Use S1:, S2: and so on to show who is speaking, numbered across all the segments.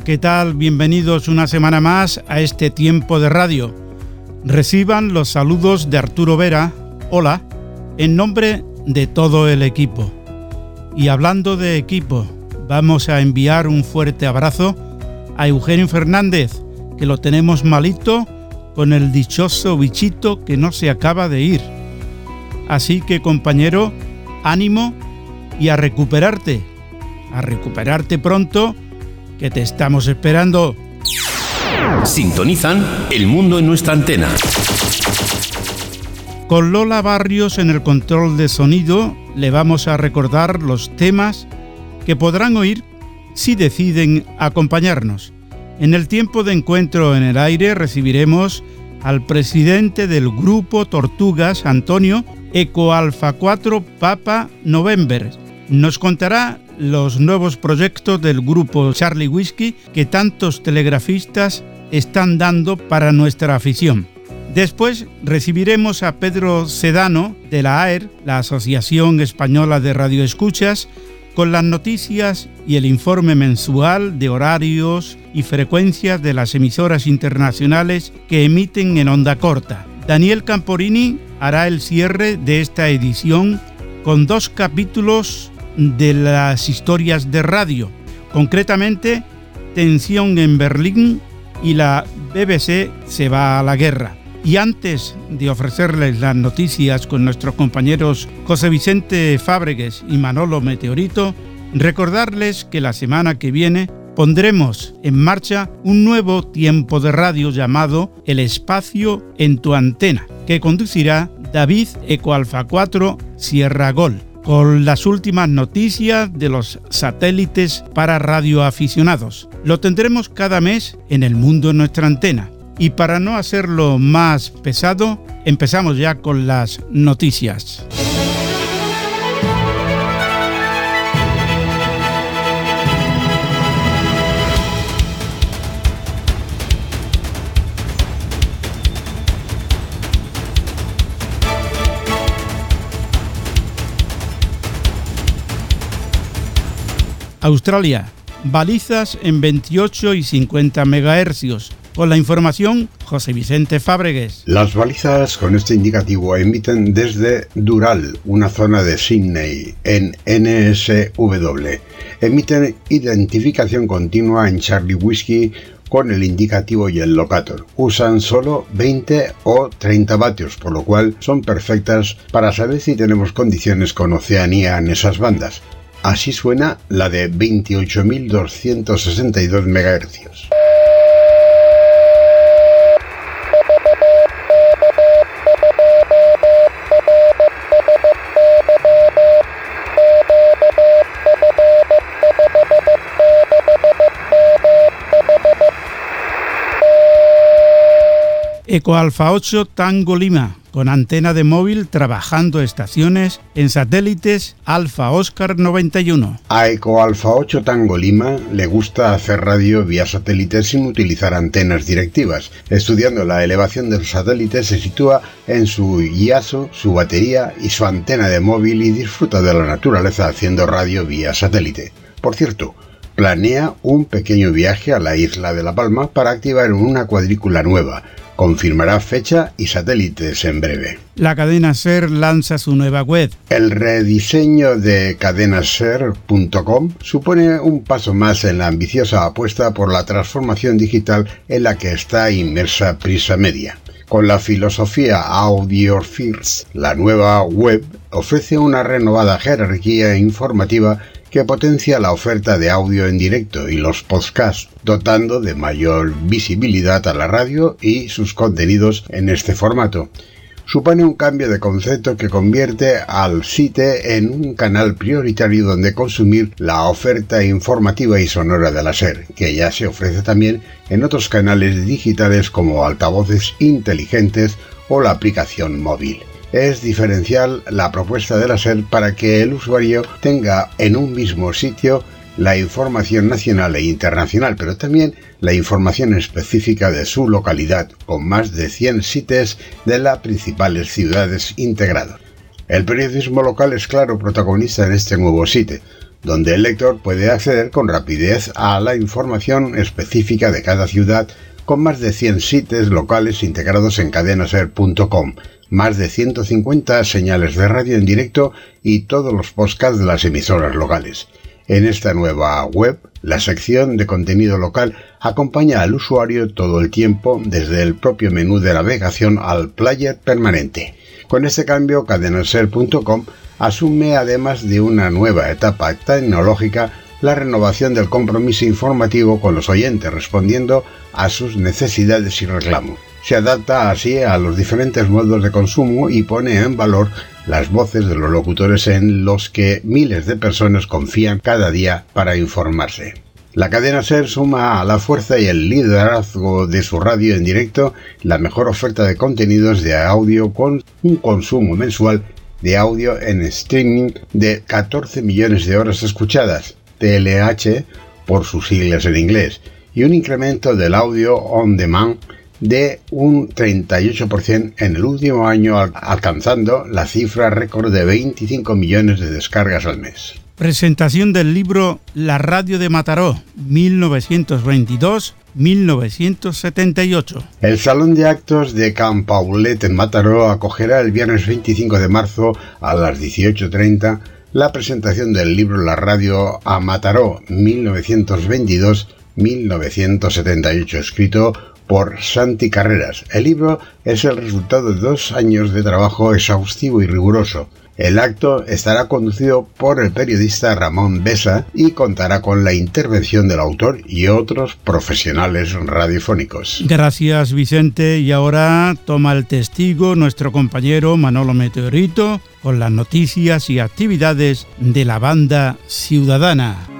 S1: ¿Qué tal? Bienvenidos una semana más a este tiempo de radio. Reciban los saludos de Arturo Vera, hola, en nombre de todo el equipo. Y hablando de equipo, vamos a enviar un fuerte abrazo a Eugenio Fernández, que lo tenemos malito con el dichoso bichito que no se acaba de ir. Así que compañero, ánimo y a recuperarte, a recuperarte pronto que te estamos esperando.
S2: Sintonizan El mundo en nuestra antena.
S1: Con Lola Barrios en el control de sonido le vamos a recordar los temas que podrán oír si deciden acompañarnos. En el tiempo de encuentro en el aire recibiremos al presidente del grupo Tortugas, Antonio, Eco Alfa 4 Papa November. Nos contará los nuevos proyectos del grupo Charlie Whiskey que tantos telegrafistas están dando para nuestra afición. Después recibiremos a Pedro Sedano de la AER, la Asociación Española de Radioescuchas, con las noticias y el informe mensual de horarios y frecuencias de las emisoras internacionales que emiten en onda corta. Daniel Camporini hará el cierre de esta edición con dos capítulos de las historias de radio, concretamente Tensión en Berlín y la BBC se va a la guerra. Y antes de ofrecerles las noticias con nuestros compañeros José Vicente Fábregues y Manolo Meteorito, recordarles que la semana que viene pondremos en marcha un nuevo tiempo de radio llamado El Espacio en tu Antena, que conducirá David Ecoalfa 4 Sierra Gol con las últimas noticias de los satélites para radioaficionados. Lo tendremos cada mes en el mundo en nuestra antena. Y para no hacerlo más pesado, empezamos ya con las noticias. Australia, balizas en 28 y 50 MHz. Con la información, José Vicente Fábregues.
S3: Las balizas con este indicativo emiten desde Dural, una zona de Sydney, en NSW. Emiten identificación continua en Charlie Whiskey con el indicativo y el locator. Usan solo 20 o 30 vatios, por lo cual son perfectas para saber si tenemos condiciones con Oceanía en esas bandas. Así suena la de 28.262 MHz.
S1: Eco Alfa 8 Tango Lima con antena de móvil trabajando estaciones en satélites Alfa Oscar 91.
S3: A Eco Alfa 8 Tango Lima le gusta hacer radio vía satélite sin utilizar antenas directivas. Estudiando la elevación de los satélites se sitúa en su IASO, su batería y su antena de móvil y disfruta de la naturaleza haciendo radio vía satélite. Por cierto, planea un pequeño viaje a la isla de La Palma para activar una cuadrícula nueva confirmará fecha y satélites en breve.
S1: La cadena SER lanza su nueva web.
S3: El rediseño de cadenaser.com supone un paso más en la ambiciosa apuesta por la transformación digital en la que está inmersa Prisa Media. Con la filosofía Audio First, la nueva web ofrece una renovada jerarquía informativa que potencia la oferta de audio en directo y los podcasts, dotando de mayor visibilidad a la radio y sus contenidos en este formato. supone un cambio de concepto que convierte al site en un canal prioritario donde consumir la oferta informativa y sonora de la SER, que ya se ofrece también en otros canales digitales como altavoces inteligentes o la aplicación móvil es diferencial la propuesta de la SER para que el usuario tenga en un mismo sitio la información nacional e internacional, pero también la información específica de su localidad, con más de 100 sitios de las principales ciudades integrados. El periodismo local es claro protagonista en este nuevo sitio, donde el lector puede acceder con rapidez a la información específica de cada ciudad con más de 100 sitios locales integrados en cadenaser.com, más de 150 señales de radio en directo y todos los podcasts de las emisoras locales. En esta nueva web, la sección de contenido local acompaña al usuario todo el tiempo desde el propio menú de navegación al player permanente. Con este cambio, cadenaser.com asume además de una nueva etapa tecnológica la renovación del compromiso informativo con los oyentes respondiendo a sus necesidades y reclamos. Se adapta así a los diferentes modos de consumo y pone en valor las voces de los locutores en los que miles de personas confían cada día para informarse. La cadena SER suma a la fuerza y el liderazgo de su radio en directo la mejor oferta de contenidos de audio con un consumo mensual de audio en streaming de 14 millones de horas escuchadas, TLH por sus siglas en inglés, y un incremento del audio on demand de un 38% en el último año, alcanzando la cifra récord de 25 millones de descargas al mes.
S1: Presentación del libro La Radio de Mataró, 1922-1978.
S3: El Salón de Actos de Can Paulet en Mataró acogerá el viernes 25 de marzo a las 18.30 la presentación del libro La Radio a Mataró, 1922-1978, escrito por Santi Carreras. El libro es el resultado de dos años de trabajo exhaustivo y riguroso. El acto estará conducido por el periodista Ramón Besa y contará con la intervención del autor y otros profesionales radiofónicos.
S1: Gracias Vicente y ahora toma el testigo nuestro compañero Manolo Meteorito con las noticias y actividades de la banda ciudadana.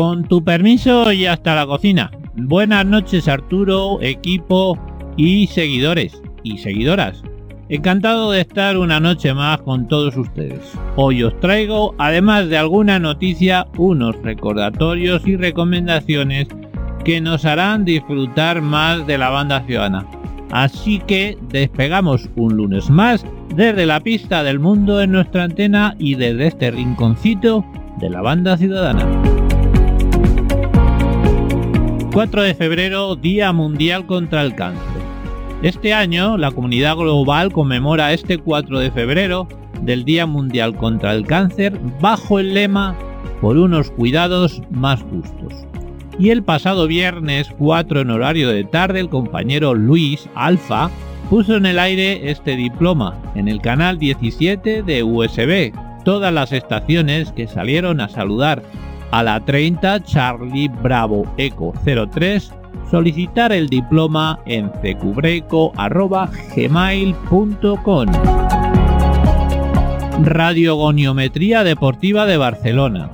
S4: Con tu permiso y hasta la cocina. Buenas noches Arturo, equipo y seguidores y seguidoras. Encantado de estar una noche más con todos ustedes. Hoy os traigo, además de alguna noticia, unos recordatorios y recomendaciones que nos harán disfrutar más de la banda ciudadana. Así que despegamos un lunes más desde la pista del mundo en nuestra antena y desde este rinconcito de la banda ciudadana. 4 de febrero, Día Mundial contra el Cáncer. Este año, la comunidad global conmemora este 4 de febrero del Día Mundial contra el Cáncer bajo el lema por unos cuidados más justos. Y el pasado viernes 4 en horario de tarde, el compañero Luis Alfa puso en el aire este diploma en el canal 17 de USB. Todas las estaciones que salieron a saludar a la 30 Charlie Bravo Eco 03 solicitar el diploma en cecubreco.gmail.com Radiogoniometría Deportiva de Barcelona.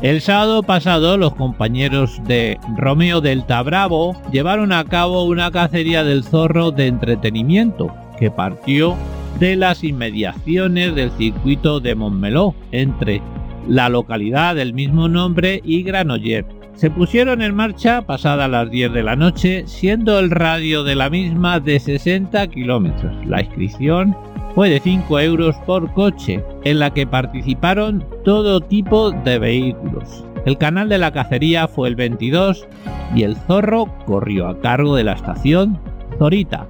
S4: El sábado pasado los compañeros de Romeo Delta Bravo llevaron a cabo una cacería del zorro de entretenimiento que partió de las inmediaciones del circuito de Montmeló entre la localidad del mismo nombre y Granollers. Se pusieron en marcha pasada las 10 de la noche, siendo el radio de la misma de 60 kilómetros. La inscripción fue de 5 euros por coche, en la que participaron todo tipo de vehículos. El canal de la cacería fue el 22 y el zorro corrió a cargo de la estación Zorita.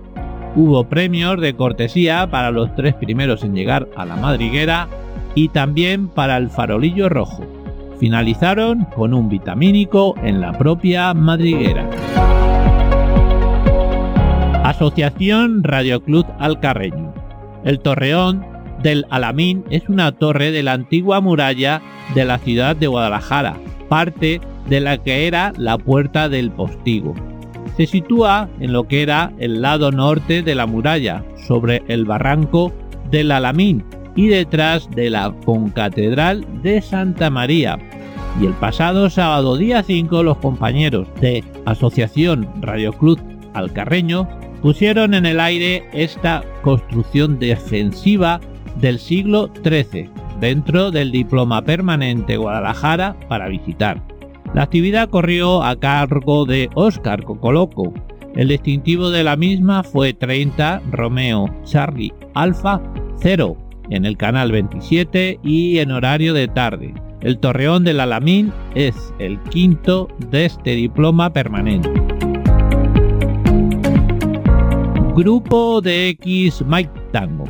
S4: Hubo premios de cortesía para los tres primeros en llegar a la madriguera y también para el farolillo rojo. Finalizaron con un vitamínico en la propia madriguera. Asociación Radio Club Alcarreño. El Torreón del Alamín es una torre de la antigua muralla de la ciudad de Guadalajara, parte de la que era la Puerta del Postigo. Se sitúa en lo que era el lado norte de la muralla, sobre el barranco del Alamín y detrás de la concatedral de Santa María. Y el pasado sábado día 5 los compañeros de Asociación Radio Club Alcarreño pusieron en el aire esta construcción defensiva del siglo XIII dentro del Diploma Permanente Guadalajara para visitar. La actividad corrió a cargo de Óscar Cocoloco. El distintivo de la misma fue 30 Romeo Charlie Alfa 0 en el canal 27 y en horario de tarde. El Torreón del Alamín es el quinto de este diploma permanente. Grupo de X Mike Tango.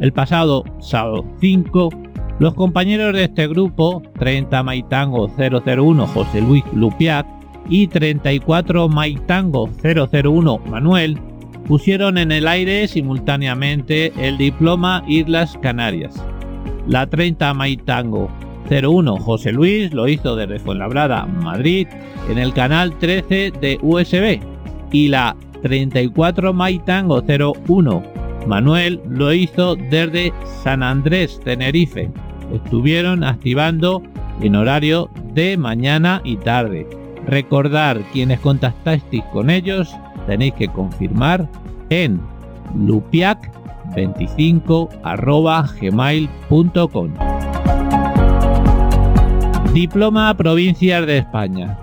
S4: El pasado sábado 5, los compañeros de este grupo, 30 Maitango 001 José Luis Lupiac y 34 Maitango 001 Manuel, pusieron en el aire simultáneamente el diploma Islas Canarias. La 30 Maitango 01 José Luis lo hizo desde Fuenlabrada, Madrid, en el canal 13 de USB y la 34 Maitango 01 Manuel lo hizo desde San Andrés, Tenerife. Estuvieron activando en horario de mañana y tarde. Recordar quienes contactasteis con ellos tenéis que confirmar en lupiac25.gmail.com Diploma Provincias de España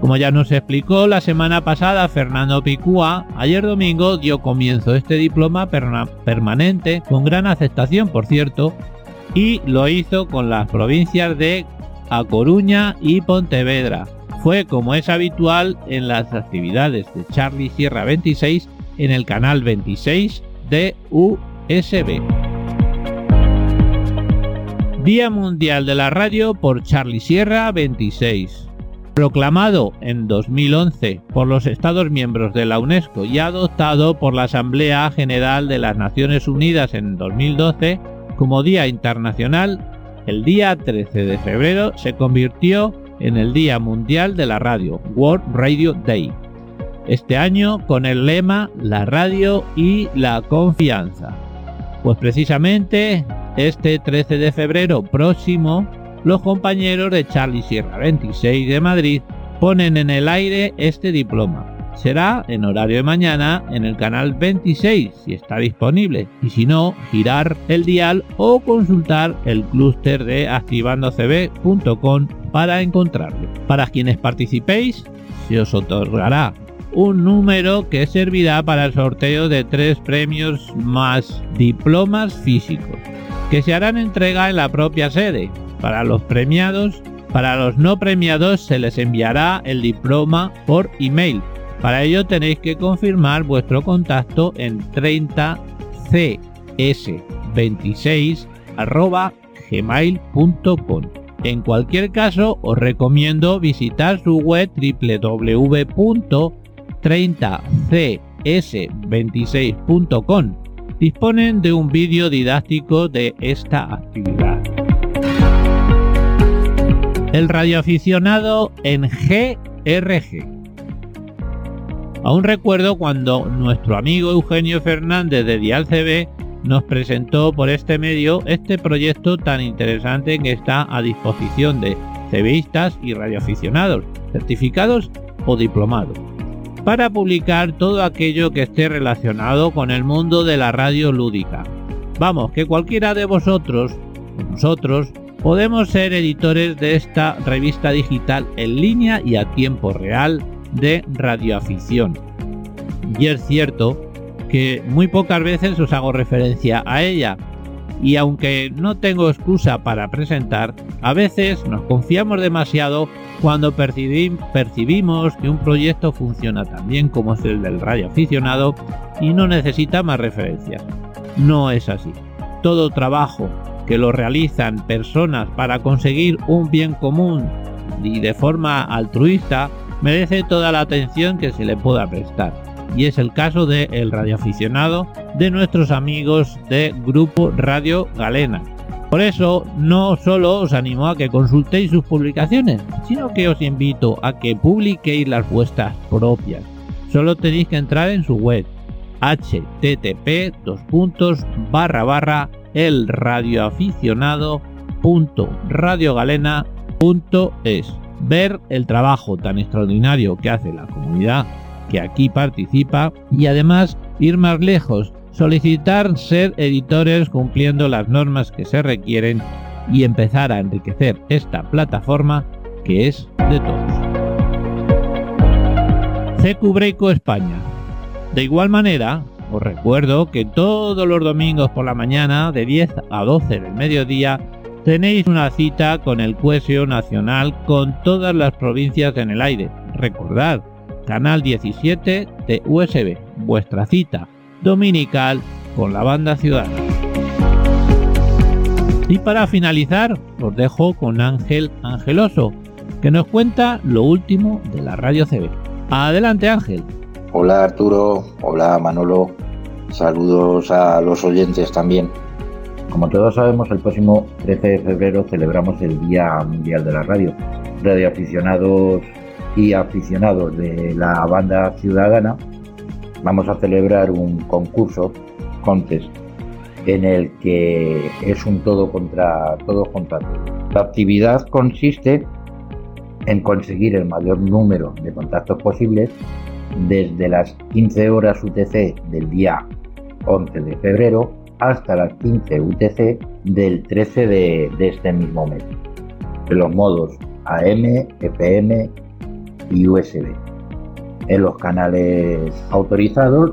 S4: como ya nos explicó la semana pasada Fernando Picúa, ayer domingo dio comienzo este diploma permanente con gran aceptación, por cierto, y lo hizo con las provincias de A Coruña y Pontevedra. Fue como es habitual en las actividades de Charlie Sierra 26 en el canal 26 de USB. Día Mundial de la Radio por Charlie Sierra 26 proclamado en 2011 por los Estados miembros de la UNESCO y adoptado por la Asamblea General de las Naciones Unidas en 2012 como Día Internacional, el día 13 de febrero se convirtió en el Día Mundial de la Radio, World Radio Day. Este año con el lema La radio y la confianza. Pues precisamente este 13 de febrero próximo los compañeros de Charlie Sierra 26 de Madrid ponen en el aire este diploma. Será en horario de mañana en el canal 26 si está disponible y si no, girar el dial o consultar el clúster de activandocb.com para encontrarlo. Para quienes participéis, se os otorgará un número que servirá para el sorteo de tres premios más diplomas físicos que se harán entrega en la propia sede para los premiados, para los no premiados se les enviará el diploma por email. Para ello tenéis que confirmar vuestro contacto en 30cs26 En cualquier caso, os recomiendo visitar su web www.30cs26.com. Disponen de un vídeo didáctico de esta actividad el radioaficionado en GRG. Aún recuerdo cuando nuestro amigo Eugenio Fernández de Dial CB nos presentó por este medio este proyecto tan interesante que está a disposición de CBistas y radioaficionados, certificados o diplomados, para publicar todo aquello que esté relacionado con el mundo de la radio lúdica. Vamos, que cualquiera de vosotros, nosotros, podemos ser editores de esta revista digital en línea y a tiempo real de radioafición. Y es cierto que muy pocas veces os hago referencia a ella, y aunque no tengo excusa para presentar, a veces nos confiamos demasiado cuando percibimos que un proyecto funciona tan bien como es el del radioaficionado y no necesita más referencias. No es así. Todo trabajo que lo realizan personas para conseguir un bien común y de forma altruista merece toda la atención que se le pueda prestar. y es el caso de El Radioaficionado de nuestros amigos de Grupo Radio Galena. Por eso, no solo os animo a que consultéis sus publicaciones, sino que os invito a que publiquéis las vuestras propias. Solo tenéis que entrar en su web http elradioaficionado.radiogalena.es ver el trabajo tan extraordinario que hace la comunidad que aquí participa y además ir más lejos, solicitar ser editores cumpliendo las normas que se requieren y empezar a enriquecer esta plataforma que es de todos. CQ España. De igual manera, os recuerdo que todos los domingos por la mañana de 10 a 12 del mediodía tenéis una cita con el Cohesio Nacional con todas las provincias en el aire. Recordad, canal 17 de USB, vuestra cita dominical con la banda Ciudad. Y para finalizar, os dejo con Ángel Angeloso, que nos cuenta lo último de la radio CB. Adelante Ángel.
S5: Hola Arturo, hola Manolo, saludos a los oyentes también. Como todos sabemos, el próximo 13 de febrero celebramos el Día Mundial de la Radio. Radioaficionados y aficionados de la banda ciudadana vamos a celebrar un concurso, contest, en el que es un todo contra todo contra todo. La actividad consiste en conseguir el mayor número de contactos posibles desde las 15 horas UTC del día 11 de febrero hasta las 15 UTC del 13 de, este mismo mes, en los modos AM, FM y USB, en los canales autorizados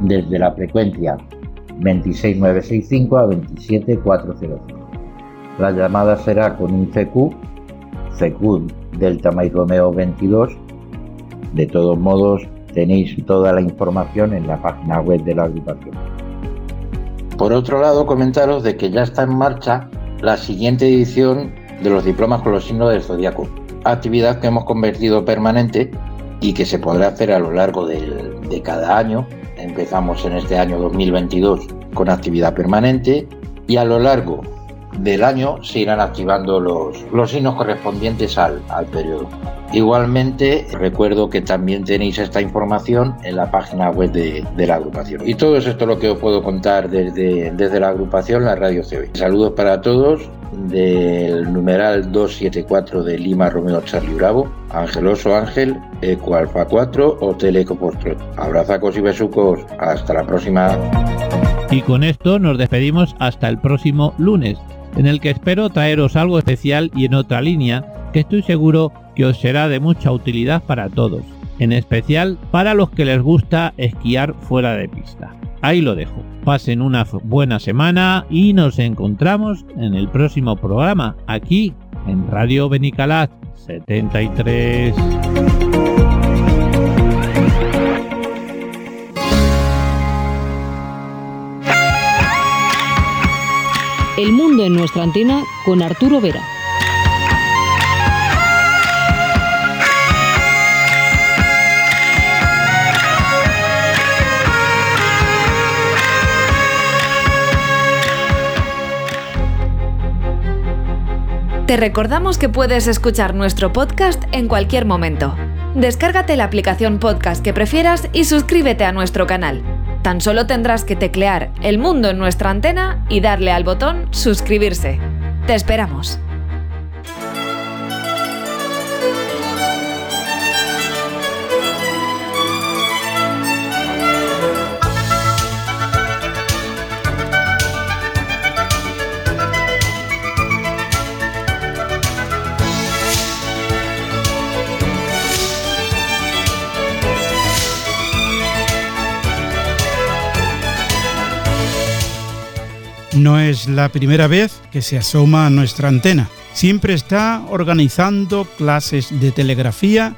S5: desde la frecuencia 26965 a 27405. La llamada será con un CQ, CQ Delta Mike Romeo 22. De todos modos, tenéis toda la información en la página web de la agrupación. Por otro lado, comentaros de que ya está en marcha la siguiente edición de los diplomas con los signos del zodiaco, actividad que hemos convertido permanente y que se podrá hacer a lo largo de cada año. Empezamos en este año 2022 con actividad permanente y a lo largo del año se irán activando los, los signos correspondientes al, al periodo. Igualmente, recuerdo que también tenéis esta información en la página web de, la agrupación. Y todo esto es lo que os puedo contar desde, desde la agrupación, la Radio CB. Saludos para todos del numeral 274 de Lima Romeo Charlie Bravo, Angeloso Ángel, Eco Alfa 4, Hotel Eco Postro. Abrazacos y besucos. Hasta la próxima.
S4: Y con esto nos despedimos hasta el próximo lunes, en el que espero traeros algo especial y en otra línea que estoy seguro que os será de mucha utilidad para todos, en especial para los que les gusta esquiar fuera de pista. Ahí lo dejo. Pasen una buena semana y nos encontramos en el próximo programa, aquí en Radio Benicalat 73.
S6: El mundo en nuestra antena con Arturo Vera.
S7: Te recordamos que puedes escuchar nuestro podcast en cualquier momento. Descárgate la aplicación podcast que prefieras y suscríbete a nuestro canal. Tan solo tendrás que teclear El Mundo en nuestra antena y darle al botón Suscribirse. Te esperamos.
S1: No es la primera vez que se asoma a nuestra antena. Siempre está organizando clases de telegrafía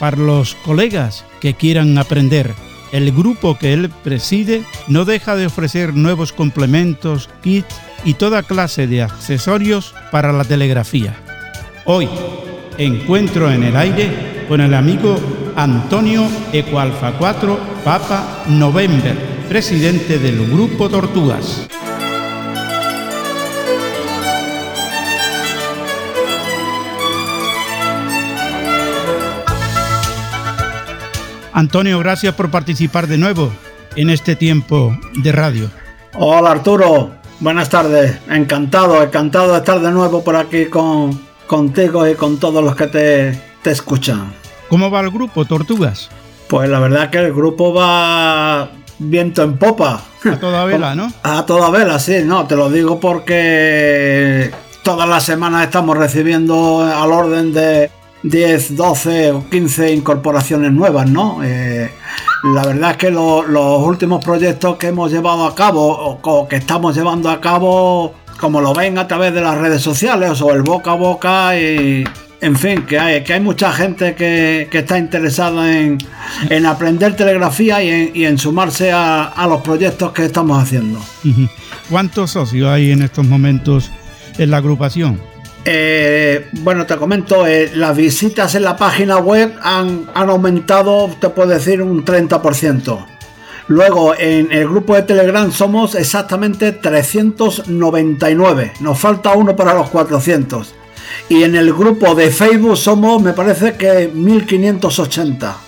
S1: para los colegas que quieran aprender. El grupo que él preside no deja de ofrecer nuevos complementos, kits y toda clase de accesorios para la telegrafía. Hoy, encuentro en el aire con el amigo Antonio Ecoalfa 4 Papa November, presidente del Grupo Tortugas. Antonio, gracias por participar de nuevo en este tiempo de radio.
S8: Hola Arturo, buenas tardes. Encantado, encantado de estar de nuevo por aquí con, contigo y con todos los que te, te escuchan.
S1: ¿Cómo va el grupo Tortugas?
S8: Pues la verdad que el grupo va viento en popa.
S1: A toda vela, ¿no?
S8: A toda vela, sí, no, te lo digo porque todas las semanas estamos recibiendo al orden de 10, 12 o 15 incorporaciones nuevas, ¿no? Eh, la verdad es que los últimos proyectos que hemos llevado a cabo o, que estamos llevando a cabo, como lo ven a través de las redes sociales o el boca a boca en fin, que hay, que hay mucha gente que, está interesada en, aprender telegrafía y en, sumarse a, los proyectos que estamos haciendo.
S1: ¿Cuántos socios hay en estos momentos en la agrupación?
S8: Eh, bueno, te comento, eh, las visitas en la página web han, aumentado, te puedo decir, un 30%. Luego, en el grupo de Telegram somos exactamente 399. Nos falta uno para los 400. Y en el grupo de Facebook somos, me parece que 1580.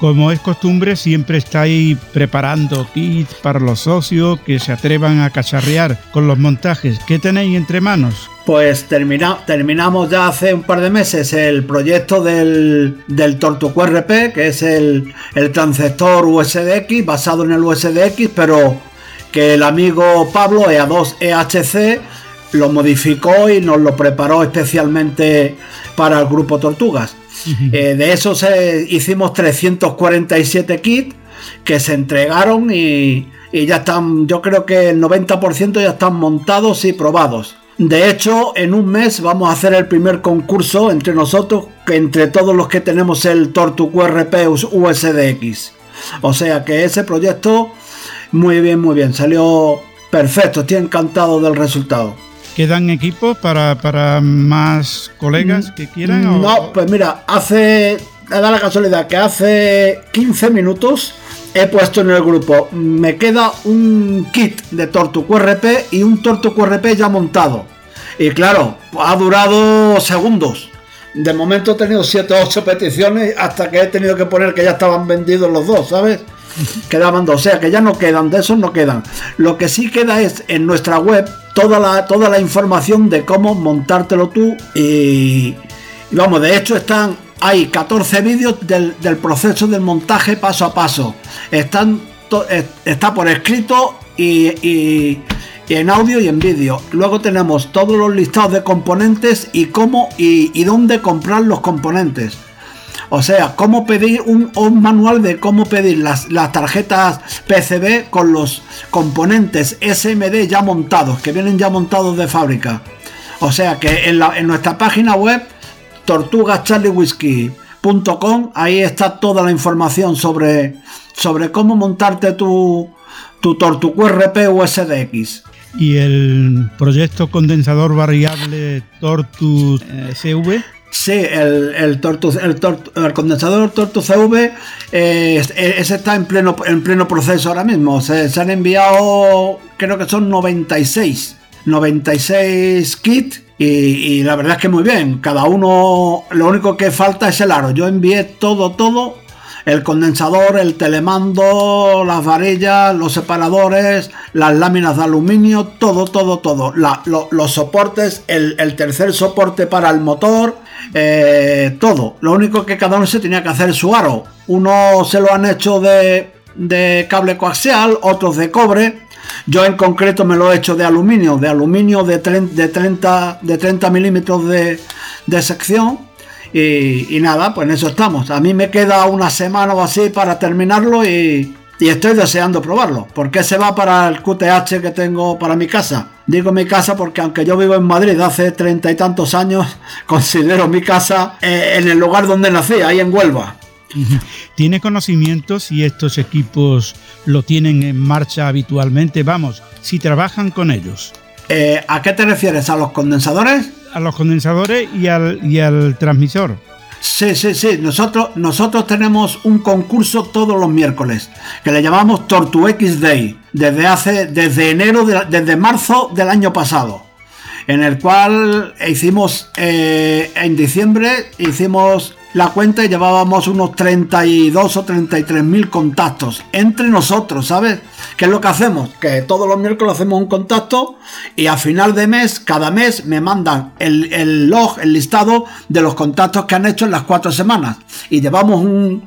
S1: Como es costumbre, siempre estáis preparando kits para los socios que se atrevan a cacharrear con los montajes. ¿Qué tenéis entre manos?
S8: Pues terminamos ya hace un par de meses el proyecto del, del RP, que es el, el transceptor USDX basado en el USDX, pero que el amigo Pablo EA2 EHC lo modificó y nos lo preparó especialmente para el grupo Tortugas. Eh, de esos hicimos 347 kits que se entregaron y, ya están, yo creo que el 90% ya están montados y probados. De hecho, en un mes vamos a hacer el primer concurso entre nosotros, entre todos los que tenemos el Tortu USDX. O sea que ese proyecto, muy bien, muy bien, salió perfecto, estoy encantado del resultado.
S1: ¿Quedan equipos para, para más colegas que quieran?
S8: No, pues mira, hace. Da la casualidad que hace 15 minutos he puesto en el grupo. Me queda un kit de Tortu QRP y un Tortu QRP ya montado. Y claro, ha durado segundos. De momento he tenido 7 o 8 peticiones hasta que he tenido que poner que ya estaban vendidos los dos, ¿sabes? Quedaban dos, o sea que ya no quedan, de esos no quedan. Lo que sí queda es en nuestra web toda la, toda la información de cómo montártelo tú y, vamos, de hecho están, hay 14 vídeos del, proceso del montaje paso a paso. Están, está por escrito y, en audio y en vídeo. Luego tenemos todos los listados de componentes y cómo y dónde comprar los componentes. O sea, cómo pedir un, manual de cómo pedir las, tarjetas PCB con los componentes SMD ya montados, que vienen ya montados de fábrica. O sea que en, nuestra página web, tortugascharliewhisky.com, ahí está toda la información sobre, sobre cómo montarte tu, tu RP USDX.
S1: ¿Y el proyecto condensador variable Tortus eh, CV?
S8: Sí, el, el, el, condensador Tortus CV eh, ese está en pleno, en pleno proceso ahora mismo. Se, han enviado, creo que son 96, 96 kits y, la verdad es que muy bien. Cada uno, lo único que falta es el aro. Yo envié todo, todo. El condensador, el telemando, las varillas, los separadores, las láminas de aluminio, todo, todo, todo. los soportes, el, tercer soporte para el motor, eh, todo. Lo único que cada uno se tenía que hacer su aro. Uno se lo han hecho de, cable coaxial, otros de cobre. Yo en concreto me lo he hecho de aluminio, de aluminio de, de 30, de 30 milímetros de, sección. Y, y, nada, pues en eso estamos. A mí me queda una semana o así para terminarlo y, y estoy deseando probarlo. porque se va para el QTH que tengo para mi casa? Digo mi casa porque aunque yo vivo en Madrid hace treinta y tantos años, considero mi casa eh, en el lugar donde nací, ahí en Huelva.
S1: ¿Tiene conocimiento si estos equipos lo tienen en marcha habitualmente? Vamos, si trabajan con ellos.
S8: Eh, ¿A qué te refieres? ¿A los condensadores?
S1: A los condensadores y al, y al transmisor.
S8: Sí, sí, sí. Nosotros, nosotros tenemos un concurso todos los miércoles que le llamamos Tortuex Day desde hace, desde enero, desde marzo del año pasado, en el cual hicimos eh, en diciembre hicimos la cuenta y llevábamos unos 32 o 33 mil contactos entre nosotros, ¿sabes? ¿Qué es lo que hacemos? Que todos los miércoles hacemos un contacto y a final de mes, cada mes, me mandan el, log, el listado de los contactos que han hecho en las cuatro semanas. Y llevamos un,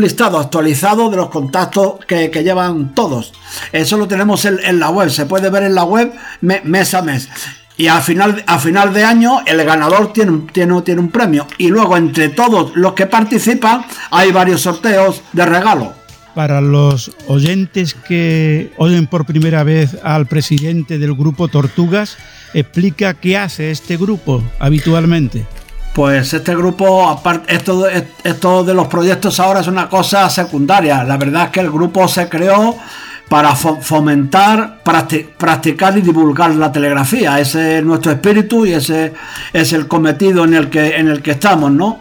S8: listado actualizado de los contactos que, llevan todos. Eso lo tenemos en, la web, se puede ver en la web mes a mes y a final, a final de año el ganador tiene, tiene, tiene un premio. Y luego entre todos los que participan hay varios sorteos de regalo.
S1: Para los oyentes que oyen por primera vez al presidente del grupo Tortugas, explica qué hace este grupo habitualmente.
S8: Pues este grupo, aparte, esto, esto de los proyectos ahora es una cosa secundaria. La verdad es que el grupo se creó para fomentar, practicar y divulgar la telegrafía. Ese es nuestro espíritu y ese es el cometido en el que, en el que estamos, ¿no?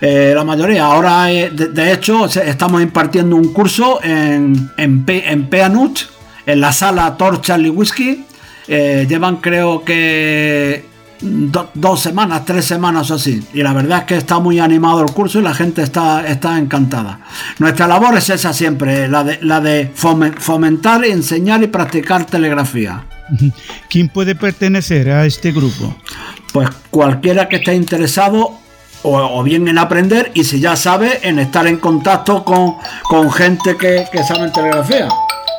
S8: Eh, la mayoría. Ahora, eh, de, hecho, estamos impartiendo un curso en, en, Peanut, en la sala Torcha y Whisky. Eh, llevan creo que dos semanas, tres semanas o así. Y la verdad es que está muy animado el curso y la gente está, está encantada. Nuestra labor es esa siempre, la de, la de fomentar, enseñar y practicar telegrafía.
S1: ¿Quién puede pertenecer a este grupo?
S8: Pues cualquiera que esté interesado o, bien en aprender y si ya sabe en estar en contacto con, con gente que, que sabe en telegrafía.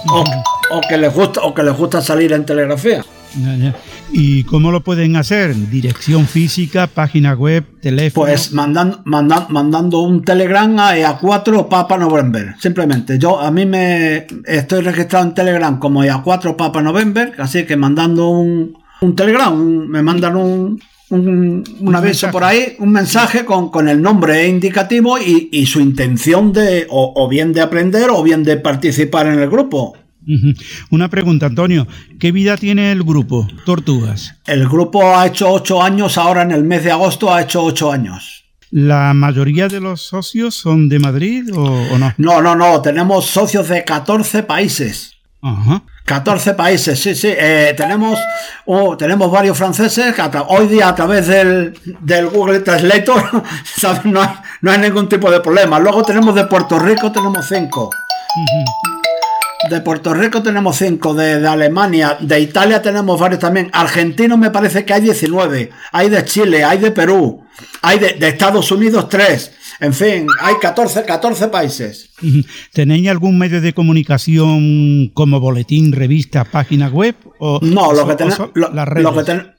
S8: O, o, que les gusta, o que les gusta salir en telegrafía.
S1: ¿Y cómo lo pueden hacer? Dirección física, página web, teléfono.
S8: Pues mandando, mandando un telegram a EA4 Papa November. Simplemente. Yo a mí me estoy registrado en Telegram como EA4 Papa November, así que mandando un, un telegram, me mandan un, un, aviso por ahí, un mensaje con, con el nombre indicativo y, y su intención de o, bien de aprender o bien de participar en el grupo.
S1: Una pregunta, Antonio. ¿Qué vida tiene el grupo Tortugas?
S8: El grupo ha hecho ocho años, ahora en el mes de agosto ha hecho ocho años.
S1: ¿La mayoría de los socios son de Madrid o, no?
S8: No, no, no. Tenemos socios de 14 países. Ajá. 14 países, sí, sí. Eh, tenemos, oh, tenemos varios franceses. hoy día a través del, Google Translator no, hay, no hay ningún tipo de problema. Luego tenemos de Puerto Rico, tenemos cinco. De Puerto Rico tenemos 5, de, Alemania, de Italia tenemos varios también. Argentinos me parece que hay 19, hay de Chile, hay de Perú, hay de, de Estados Unidos 3. En fin, hay 14, 14 países.
S1: ¿Tenéis algún medio de comunicación como boletín, revista, página web?
S8: O, no, lo, que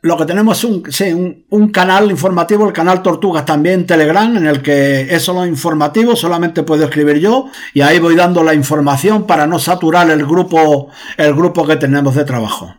S8: lo, que tenemos es un, un, canal informativo, el canal Tortugas también Telegram, en el que es solo informativo, solamente puedo escribir yo y ahí voy dando la información para no saturar el grupo, el grupo que tenemos de trabajo.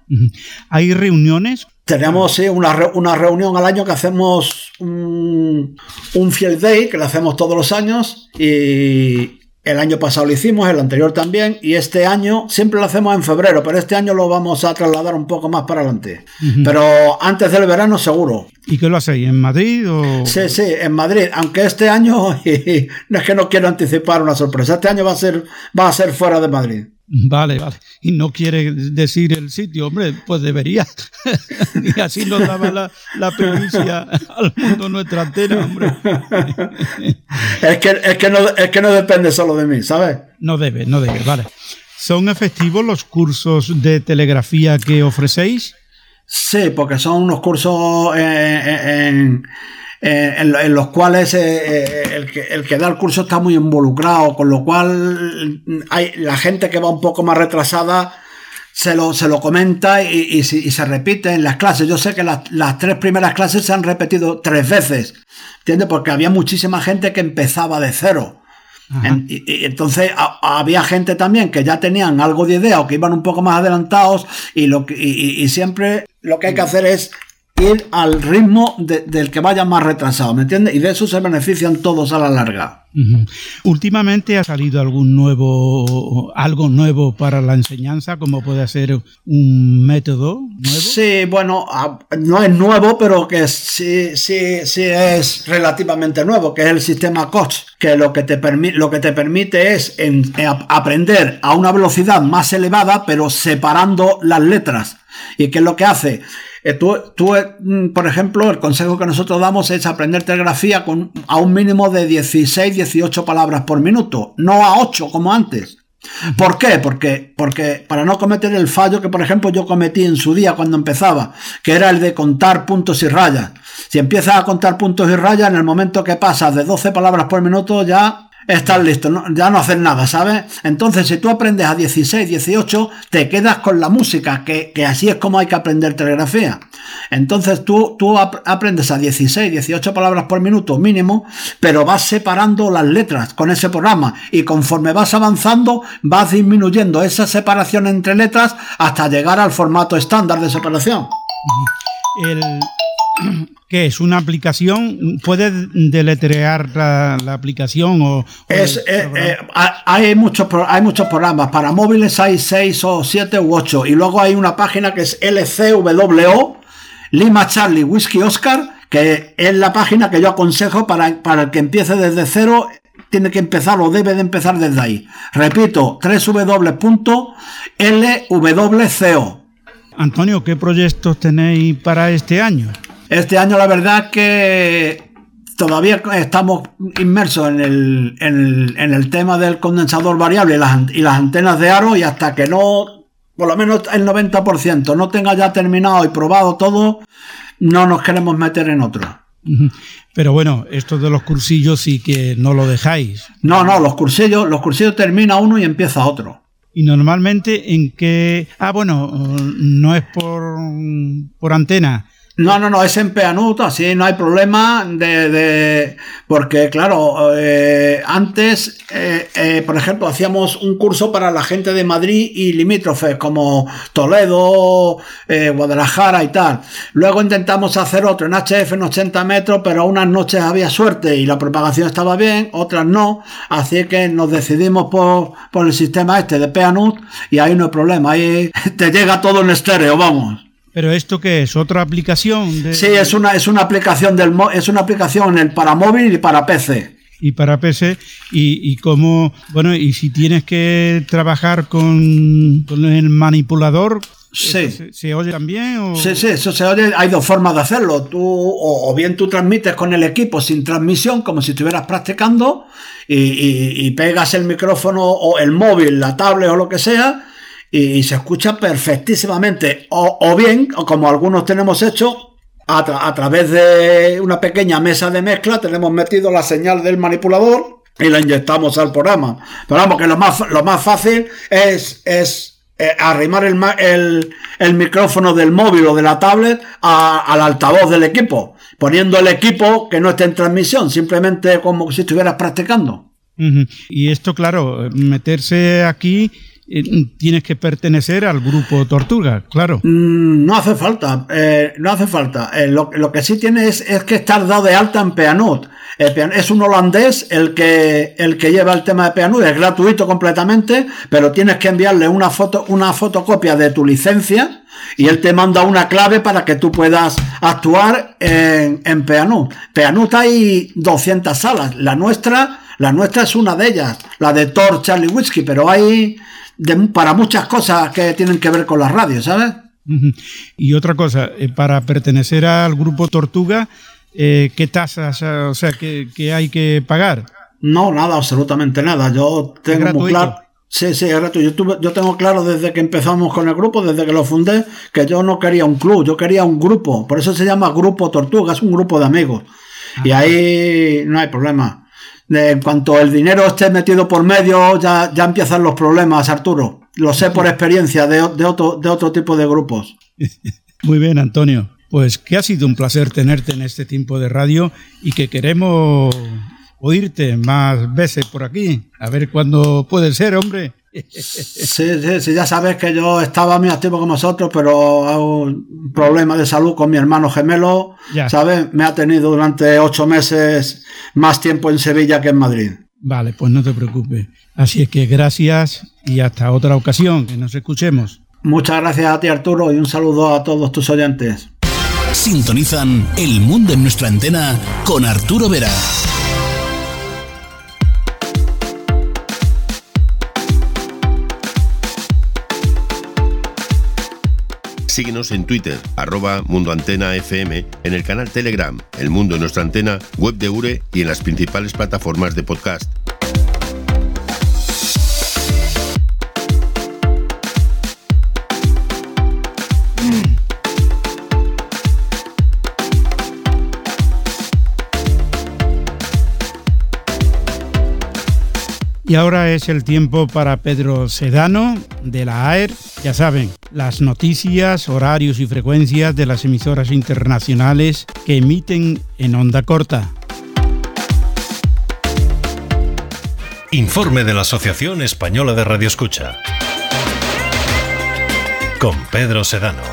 S1: ¿Hay reuniones
S8: tenemos sí, una, una, reunión al año que hacemos un, un Field Day, que lo hacemos todos los años, y el año pasado lo hicimos, el anterior también, y este año siempre lo hacemos en febrero, pero este año lo vamos a trasladar un poco más para adelante. Pero antes del verano seguro.
S1: ¿Y qué lo hacéis? ¿En Madrid? O...
S8: Sí, sí, en Madrid, aunque este año, no es que no quiero anticipar una sorpresa, este año va a ser, va a ser fuera de Madrid.
S1: Vale, vale. Y no quiere decir el sitio, hombre, pues debería. y así nos daba la, la al mundo nuestra antena, hombre.
S8: es, que, es, que no, es que no depende solo de mí, ¿sabes?
S1: No debe, no debe, vale. ¿Son efectivos los cursos de telegrafía que ofrecéis?
S8: Sí, porque son unos cursos en eh, en, los cuales eh, eh, el, que, el, que, da el curso está muy involucrado, con lo cual hay la gente que va un poco más retrasada se lo, se lo comenta y, se repite en las clases. Yo sé que las, tres primeras clases se han repetido tres veces, ¿entiendes? Porque había muchísima gente que empezaba de cero. y, entonces había gente también que ya tenían algo de idea o que iban un poco más adelantados y, lo y siempre lo que hay que hacer es ir al ritmo del que vaya más retrasado, ¿me entiendes? Y de eso se benefician todos a la larga.
S1: Últimamente ha salido algún nuevo, algo nuevo para la enseñanza, como puede ser un método nuevo.
S8: Sí, bueno, no es nuevo, pero que sí, sí, sí es relativamente nuevo, que es el sistema Coach, que lo que te, lo que te permite es aprender a una velocidad más elevada, pero separando las letras. ¿Y qué es lo que hace? Eh, tú, tú, eh, mm, por ejemplo, el consejo que nosotros damos es aprender telegrafía con, a un mínimo de 16, 18 palabras por minuto, no a 8 como antes. ¿Por qué? Porque, porque para no cometer el fallo que, por ejemplo, yo cometí en su día cuando empezaba, que era el de contar puntos y rayas. Si empiezas a contar puntos y rayas, en el momento que pasas de 12 palabras por minuto, ya estás listo, ya no haces nada, ¿sabes? Entonces, si tú aprendes a 16, 18, te quedas con la música, que, así es como hay que aprender telegrafía. Entonces, tú, tú aprendes a 16, 18 palabras por minuto mínimo, pero vas separando las letras con ese programa y conforme vas avanzando, vas disminuyendo esa separación entre letras hasta llegar al formato estándar de separación.
S1: El, ¿Qué es? ¿Una aplicación? ¿Puedes deletrear la, aplicación? O,
S8: es, eh, eh, hay, muchos, hay muchos programas. Para móviles hay 6 o 7 u 8. Y luego hay una página que es LCWO, Lima Charlie Whiskey Oscar, que es la página que yo aconsejo para, para el que empiece desde cero. Tiene que empezar o debe de empezar desde ahí. Repito, www.lwco.
S1: Antonio, ¿qué proyectos tenéis para este año?
S8: Este año la verdad que todavía estamos inmersos en el, en el, tema del condensador variable y las, y las antenas de aro y hasta que no, por lo menos el 90% no tenga ya terminado y probado todo, no nos queremos meter en otro.
S1: Pero bueno, esto de los cursillos sí que no lo dejáis.
S8: No, no, los cursillos, los cursillos termina uno y empieza otro.
S1: Y normalmente en qué... Ah, bueno, no es por, por antena,
S8: no, no, no, es en Peanut, así no hay problema de, porque claro, eh, antes, eh, eh, por ejemplo, hacíamos un curso para la gente de Madrid y limítrofes como Toledo, Guadalajara y tal. Luego intentamos hacer otro en HF en 80 metros, pero unas noches había suerte y la propagación estaba bien, otras no, así que nos decidimos por, por el sistema este de Peanut y ahí no hay problema, ahí te llega todo en estéreo, vamos.
S1: ¿Pero esto qué es? ¿Otra aplicación?
S8: De... Sí, es una, es una aplicación del es una aplicación el para móvil y para PC.
S1: Y para PC, y, y como, bueno, y si tienes que trabajar con, el manipulador,
S8: Sí.
S1: ¿Se, oye también? O...
S8: Sí, sí, eso se oye. Hay dos formas de hacerlo. Tú, o, bien tú transmites con el equipo sin transmisión, como si estuvieras practicando, y, y, y, pegas el micrófono o el móvil, la tablet o lo que sea, y, se escucha perfectísimamente. O, bien, como algunos tenemos hecho, a, través de una pequeña mesa de mezcla tenemos metido la señal del manipulador y la inyectamos al programa. Pero vamos, que lo más, lo más fácil es, es eh, arrimar el, el, micrófono del móvil o de la tablet al altavoz del equipo, poniendo el equipo que no esté en transmisión, simplemente como si estuvieras practicando.
S1: Y esto, claro, meterse aquí tienes que pertenecer al grupo Tortuga, claro.
S8: Mm, no hace falta, eh, no hace falta. Eh, lo, que sí tienes es, que estar dado de alta en Peanut. es un holandés el que, el que lleva el tema de Peanut, es gratuito completamente, pero tienes que enviarle una foto, una fotocopia de tu licencia y él te manda una clave para que tú puedas actuar en, en Peanut. Peanut hay 200 salas, la nuestra, la nuestra es una de ellas, la de Thor Charlie Whiskey, pero hay para muchas cosas que tienen que ver con las radios, ¿sabes?
S1: Y otra cosa, eh, para pertenecer al grupo Tortuga, eh, ¿qué tasas, o sea, ¿qué, hay que pagar?
S8: No, nada, absolutamente nada. Yo tengo muy claro. Sí, sí, es gratuito. Yo, tengo claro desde que empezamos con el grupo, desde que lo fundé, que yo no quería un club, yo quería un grupo. Por eso se llama Grupo Tortuga, es un grupo de amigos. Y ahí no hay problema en cuanto el dinero esté metido por medio, ya, ya empiezan los problemas, Arturo. Lo sé por experiencia de, otro, de otro tipo de grupos.
S1: Muy bien, Antonio. Pues que ha sido un placer tenerte en este tiempo de radio y que queremos oírte más veces por aquí. A ver cuándo puede ser, hombre.
S8: Sí, sí, ya sabes que yo estaba muy activo con vosotros, pero hago un problema de salud con mi hermano gemelo, ¿sabes? Me ha tenido durante ocho meses más tiempo en Sevilla que en Madrid.
S1: Vale, pues no te preocupes. Así es que gracias y hasta otra ocasión, que nos escuchemos.
S8: Muchas gracias a ti Arturo y un saludo a todos tus oyentes.
S9: Sintonizan El Mundo en nuestra antena con Arturo Vera.
S2: Síguenos en Twitter, arroba Mundo Antena FM, en el canal Telegram, El Mundo en nuestra antena, web de URE y en las principales plataformas de podcast.
S1: Y ahora es el tiempo para Pedro Sedano de la AER. Ya saben, las noticias, horarios y frecuencias de las emisoras internacionales que emiten en onda corta.
S10: Informe de la Asociación Española de Radio Escucha. Con Pedro Sedano.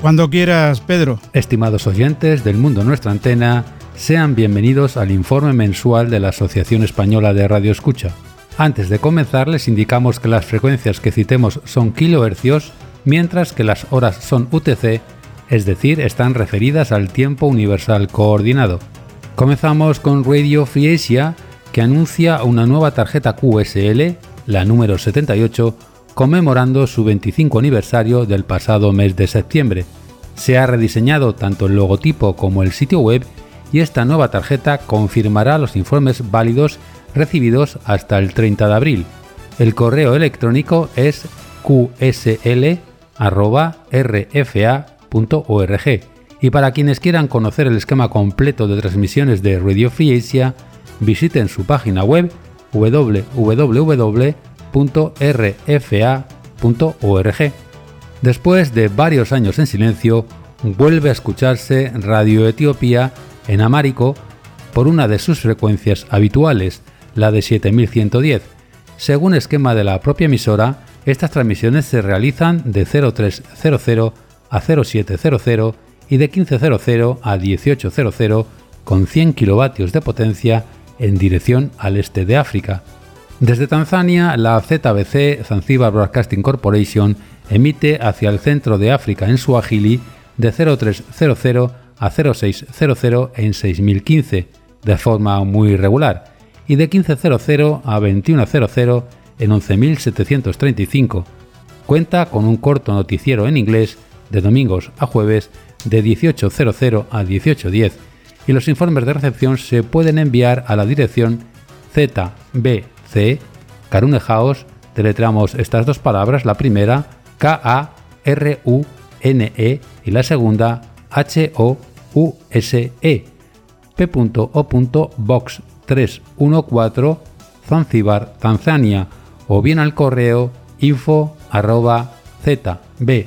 S1: Cuando quieras, Pedro.
S11: Estimados oyentes del mundo nuestra antena, sean bienvenidos al informe mensual de la Asociación Española de Radio Escucha. Antes de comenzar les indicamos que las frecuencias que citemos son kilohercios, mientras que las horas son UTC, es decir, están referidas al tiempo universal coordinado. Comenzamos con Radio Free que anuncia una nueva tarjeta QSL, la número 78, conmemorando su 25 aniversario del pasado mes de septiembre. Se ha rediseñado tanto el logotipo como el sitio web y esta nueva tarjeta confirmará los informes válidos recibidos hasta el 30 de abril. El correo electrónico es qsl.rfa.org y para quienes quieran conocer el esquema completo de transmisiones de Radio Free visiten su página web www.rfa.org. Después de varios años en silencio, vuelve a escucharse Radio Etiopía en Amárico por una de sus frecuencias habituales, la de 7110. Según esquema de la propia emisora, estas transmisiones se realizan de 0300 a 0700 y de 1500 a 1800 con 100 kilovatios de potencia en dirección al este de África. Desde Tanzania, la ZBC, Zanzibar Broadcasting Corporation, emite hacia el centro de África en Suajili de 0300 a 0600 en 6015 de forma muy regular y de 1500 a 2100 en 11735. Cuenta con un corto noticiero en inglés de domingos a jueves de 1800 a 1810 y los informes de recepción se pueden enviar a la dirección ZBC Carune House, estas dos palabras, la primera K-A-R-U-N-E y la segunda H-O-U-S-E, P.O. Box 314, Zanzibar, Tanzania, o bien al correo info arroba zbc.co.tz.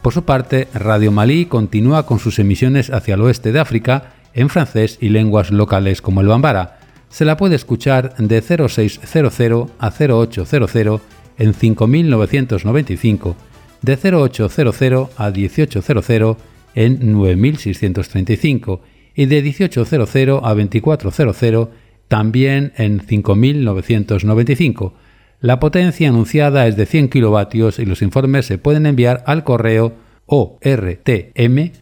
S11: Por su parte, Radio Malí continúa con sus emisiones hacia el oeste de África en francés y lenguas locales como el bambara. Se la puede escuchar de 0600 a 0800 en 5995 de 0800 a 1800 en 9635 y de 1800 a 2400 también en 5995. La potencia anunciada es de 100 kilovatios y los informes se pueden enviar al correo ortm.ortm.ml.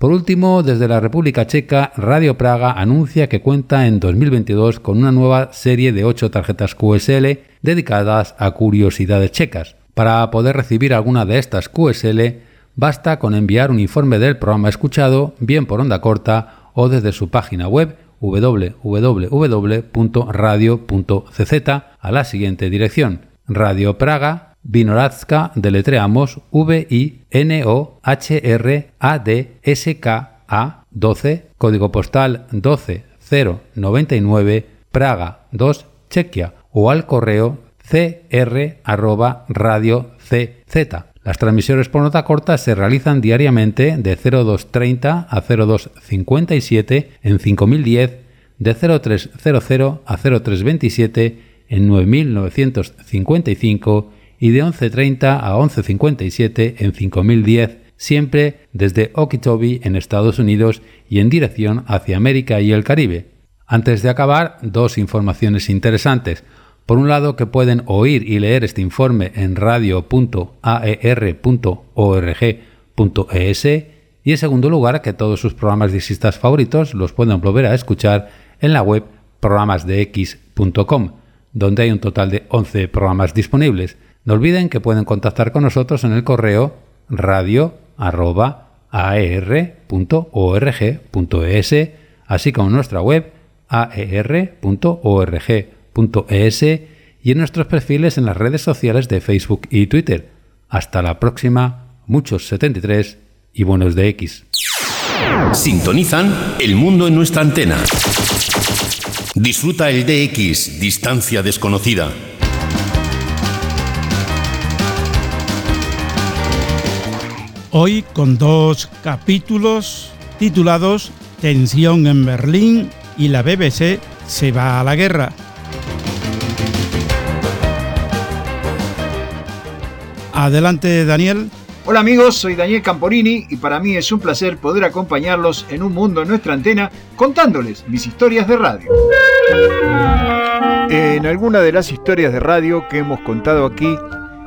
S11: Por último, desde la República Checa, Radio Praga anuncia que cuenta en 2022 con una nueva serie de 8 tarjetas QSL dedicadas a curiosidades checas. Para poder recibir alguna de estas QSL, basta con enviar un informe del programa escuchado, bien por onda corta o desde su página web www.radio.cz a la siguiente dirección: Radio Praga Vinohradska deletreamos V-I-N-O-H-R-A-D-S-K-A 12, código postal 12099, Praga 2, Chequia, o al correo cr radio cz. Las transmisiones por nota corta se realizan diariamente de 0230 a 0257 en 5010, de 0300 a 0327 en 9955 y de 11.30 a 11.57 en 5010, siempre desde Okeechobee en Estados Unidos y en dirección hacia América y el Caribe. Antes de acabar, dos informaciones interesantes. Por un lado, que pueden oír y leer este informe en radio.aer.org.es y en segundo lugar, que todos sus programas disistas favoritos los pueden volver a escuchar en la web programasdex.com, donde hay un total de 11 programas disponibles. No olviden que pueden contactar con nosotros en el correo radio.aer.org.es, así como en nuestra web aer.org.es y en nuestros perfiles en las redes sociales de Facebook y Twitter. Hasta la próxima, muchos 73 y buenos de X.
S2: Sintonizan el mundo en nuestra antena. Disfruta el DX, distancia desconocida.
S1: Hoy con dos capítulos titulados Tensión en Berlín y la BBC se va a la guerra. Adelante Daniel.
S12: Hola amigos, soy Daniel Camporini y para mí es un placer poder acompañarlos en un mundo en nuestra antena contándoles mis historias de radio. En alguna de las historias de radio que hemos contado aquí,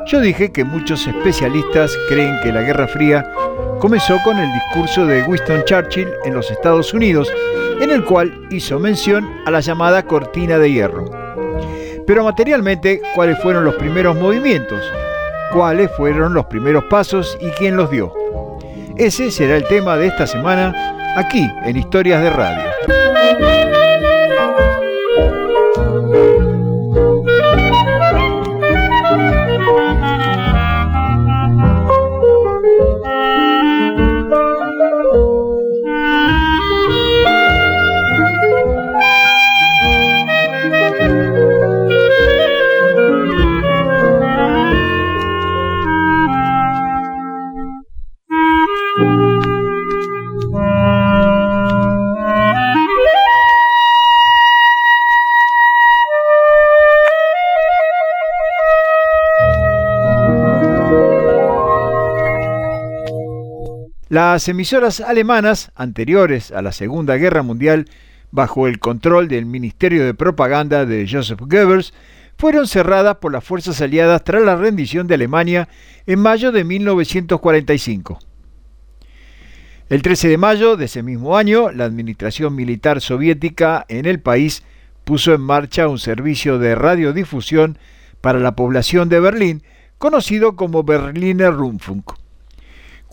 S12: yo dije que muchos especialistas creen que la Guerra Fría comenzó con el discurso de Winston Churchill en los Estados Unidos, en el cual hizo mención a la llamada cortina de hierro. Pero materialmente, ¿cuáles fueron los primeros movimientos? ¿Cuáles fueron los primeros pasos y quién los dio? Ese será el tema de esta semana aquí en Historias de Radio. Las emisoras alemanas anteriores a la Segunda Guerra Mundial, bajo el control del Ministerio de Propaganda de Joseph Goebbels, fueron cerradas por las fuerzas aliadas tras la rendición de Alemania en mayo de 1945. El 13 de mayo de ese mismo año, la administración militar soviética en el país puso en marcha un servicio de radiodifusión para la población de Berlín, conocido como Berliner Rundfunk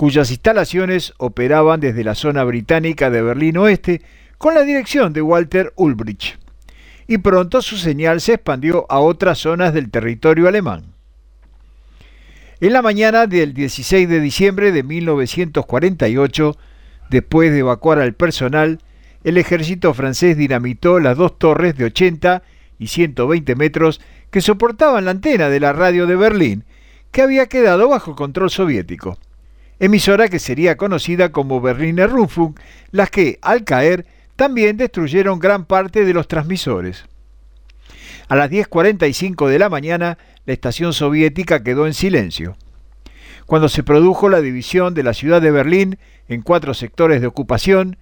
S12: cuyas instalaciones operaban desde la zona británica de Berlín Oeste con la dirección de Walter Ulbricht. Y pronto su señal se expandió a otras zonas del territorio alemán. En la mañana del 16 de diciembre de 1948, después de evacuar al personal, el ejército francés dinamitó las dos torres de 80 y 120 metros que soportaban la antena de la radio de Berlín, que había quedado bajo control soviético emisora que sería conocida como Berliner Rundfunk, las que, al caer, también destruyeron gran parte de los transmisores. A las 10.45 de la mañana, la estación soviética quedó en silencio. Cuando se produjo la división de la ciudad de Berlín en cuatro sectores de ocupación,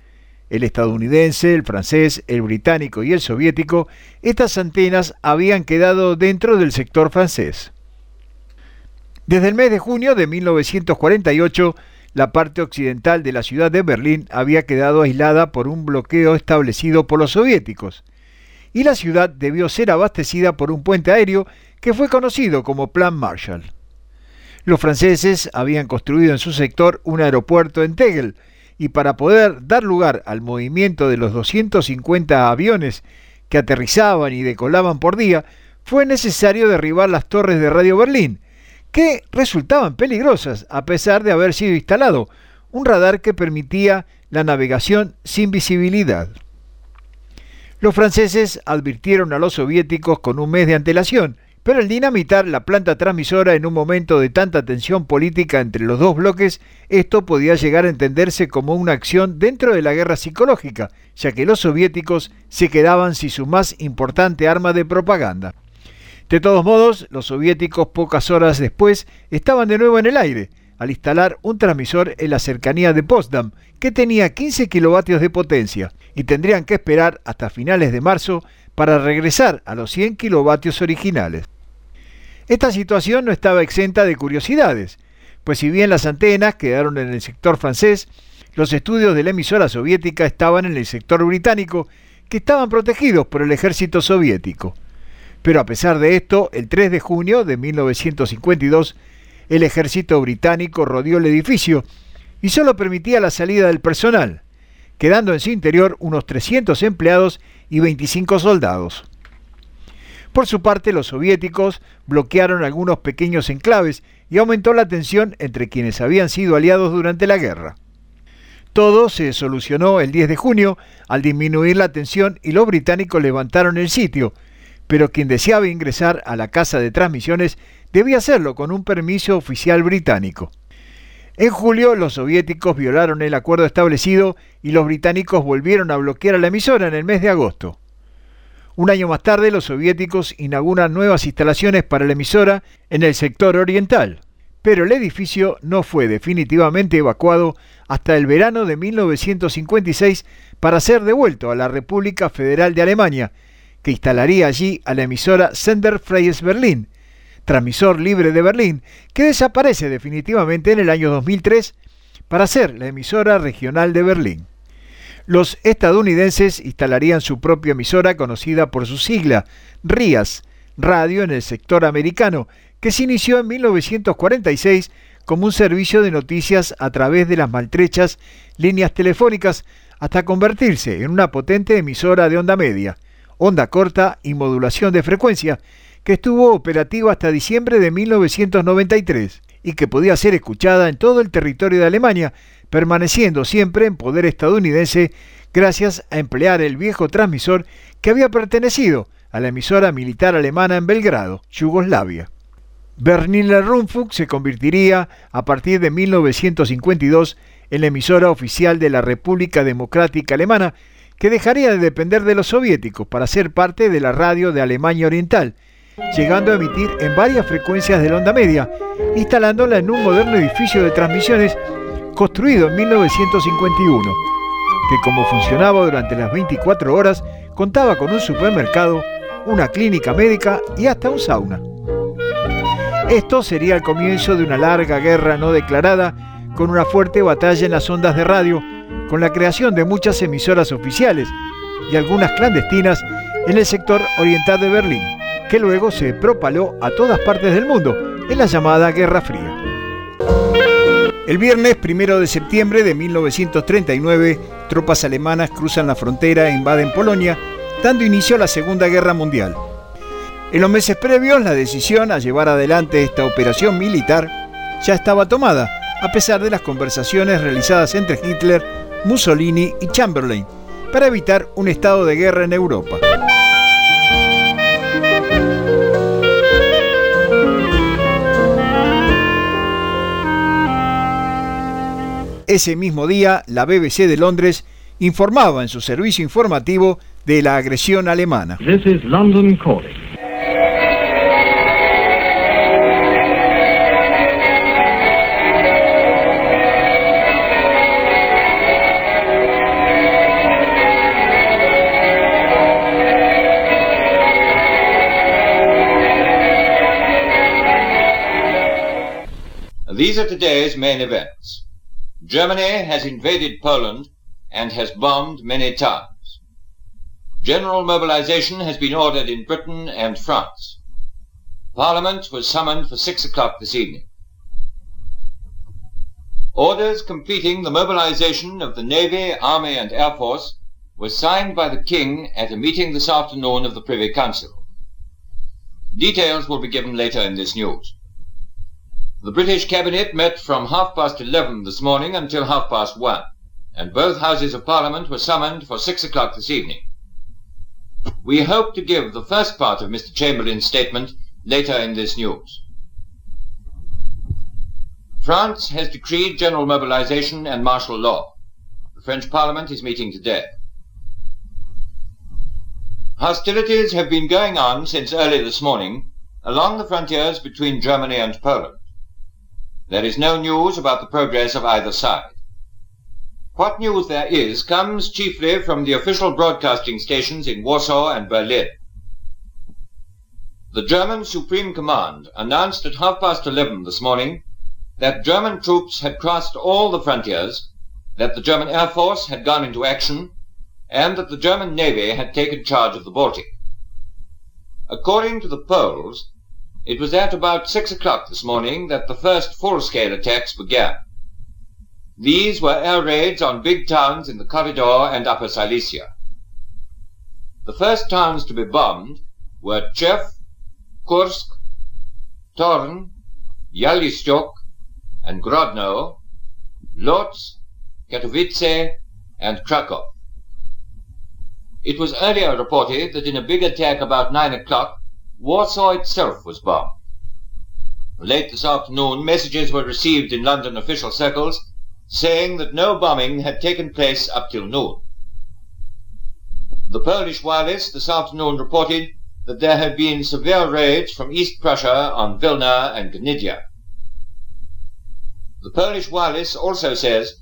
S12: el estadounidense, el francés, el británico y el soviético, estas antenas habían quedado dentro del sector francés. Desde el mes de junio de 1948, la parte occidental de la ciudad de Berlín había quedado aislada por un bloqueo establecido por los soviéticos, y la ciudad debió ser abastecida por un puente aéreo que fue conocido como Plan Marshall. Los franceses habían construido en su sector un aeropuerto en Tegel, y para poder dar lugar al movimiento de los 250 aviones que aterrizaban y decolaban por día, fue necesario derribar las torres de Radio Berlín, que resultaban peligrosas a pesar de haber sido instalado un radar que permitía la navegación sin visibilidad. Los franceses advirtieron a los soviéticos con un mes de antelación, pero el dinamitar la planta transmisora en un momento de tanta tensión política entre los dos bloques, esto podía llegar a entenderse como una acción dentro de la guerra psicológica, ya que los soviéticos se quedaban sin su más importante arma de propaganda. De todos modos, los soviéticos pocas horas después estaban de nuevo en el aire, al instalar un transmisor en la cercanía de Potsdam, que tenía 15 kilovatios de potencia, y tendrían que esperar hasta finales de marzo para regresar a los 100 kilovatios originales. Esta situación no estaba exenta de curiosidades, pues si bien las antenas quedaron en el sector francés, los estudios de la emisora soviética estaban en el sector británico, que estaban protegidos por el ejército soviético. Pero a pesar de esto, el 3 de junio de 1952, el ejército británico rodeó el edificio y solo permitía la salida del personal, quedando en su interior unos 300 empleados y 25 soldados. Por su parte, los soviéticos bloquearon algunos pequeños enclaves y aumentó la tensión entre quienes habían sido aliados durante la guerra. Todo se solucionó el 10 de junio al disminuir la tensión y los británicos levantaron el sitio, pero quien deseaba ingresar a la casa de transmisiones debía hacerlo con un permiso oficial británico. En julio los soviéticos violaron el acuerdo establecido y los británicos volvieron a bloquear a la emisora en el mes de agosto. Un año más tarde, los soviéticos inauguran nuevas instalaciones para la emisora en el sector oriental, pero el edificio no fue definitivamente evacuado hasta el verano de 1956 para ser devuelto a la República Federal de Alemania, instalaría allí a la emisora Sender Freies Berlin, transmisor libre de Berlín, que desaparece definitivamente en el año 2003 para ser la emisora regional de Berlín. Los estadounidenses instalarían su propia emisora conocida por su sigla, RIAS, Radio en el sector americano, que se inició en 1946 como un servicio de noticias a través de las maltrechas líneas telefónicas hasta convertirse en una potente emisora de onda media, onda corta y modulación de frecuencia, que estuvo operativa hasta diciembre de 1993 y que podía ser escuchada en todo el territorio de Alemania, permaneciendo siempre en poder estadounidense gracias a emplear el viejo transmisor que había pertenecido a la emisora militar alemana en Belgrado, Yugoslavia. Berliner Rundfunk se convertiría a partir de 1952 en la emisora oficial de la República Democrática Alemana, que dejaría de depender de los soviéticos para ser parte de la radio de Alemania Oriental, llegando a emitir en varias frecuencias de la onda media, instalándola en un moderno edificio de transmisiones construido en 1951, que como funcionaba durante las 24 horas, contaba con un supermercado, una clínica médica y hasta un sauna. Esto sería el comienzo de una larga guerra no declarada, con una fuerte batalla en las ondas de radio, con la creación de muchas emisoras oficiales y algunas clandestinas en el sector oriental de Berlín, que luego se propaló a todas partes del mundo en la llamada Guerra Fría. El viernes primero de septiembre de 1939, tropas alemanas cruzan la frontera e invaden Polonia, dando inicio a la Segunda Guerra Mundial. En los meses previos, la decisión a llevar adelante esta operación militar ya estaba tomada, a pesar de las conversaciones realizadas entre Hitler, Mussolini y Chamberlain, para evitar un estado de guerra en Europa. Ese mismo día, la BBC de Londres informaba en su servicio informativo de la agresión alemana.
S13: These are today's main events. Germany has invaded Poland and has bombed many towns. General mobilization has been ordered in Britain and France. Parliament was summoned for six o'clock this evening. Orders completing the mobilization of the Navy, Army and Air Force were signed by the King at a meeting this afternoon of the Privy Council. Details will be given later in this news. The British Cabinet met from half past eleven this morning until half past one, and both Houses of Parliament were summoned for six o'clock this evening. We hope to give the first part of Mr. Chamberlain's statement later in this news. France has decreed general mobilization and martial law. The French Parliament is meeting today. Hostilities have been going on since early this morning along the frontiers between Germany and Poland. There is no news about the progress of either side. What news there is comes chiefly from the official broadcasting stations in Warsaw and Berlin. The German Supreme Command announced at half past eleven this morning that German troops had crossed all the frontiers, that the German Air Force had gone into action, and that the German Navy had taken charge of the Baltic. According to the Poles, it was at about six o'clock this morning that the first full-scale attacks began. These were air raids on big towns in the Corridor and Upper Silesia. The first towns to be bombed were Chef, Kursk, Torn, Bialystok, and Grodno, Lodz, Katowice, and Krakow. It was earlier reported that in a big attack about nine o'clock, Warsaw itself was bombed. Late this afternoon, messages were received in London official circles saying that no bombing had taken place up till noon. The Polish wireless this afternoon reported that there had been severe raids from East Prussia on Vilna and Gnidia. The Polish wireless also says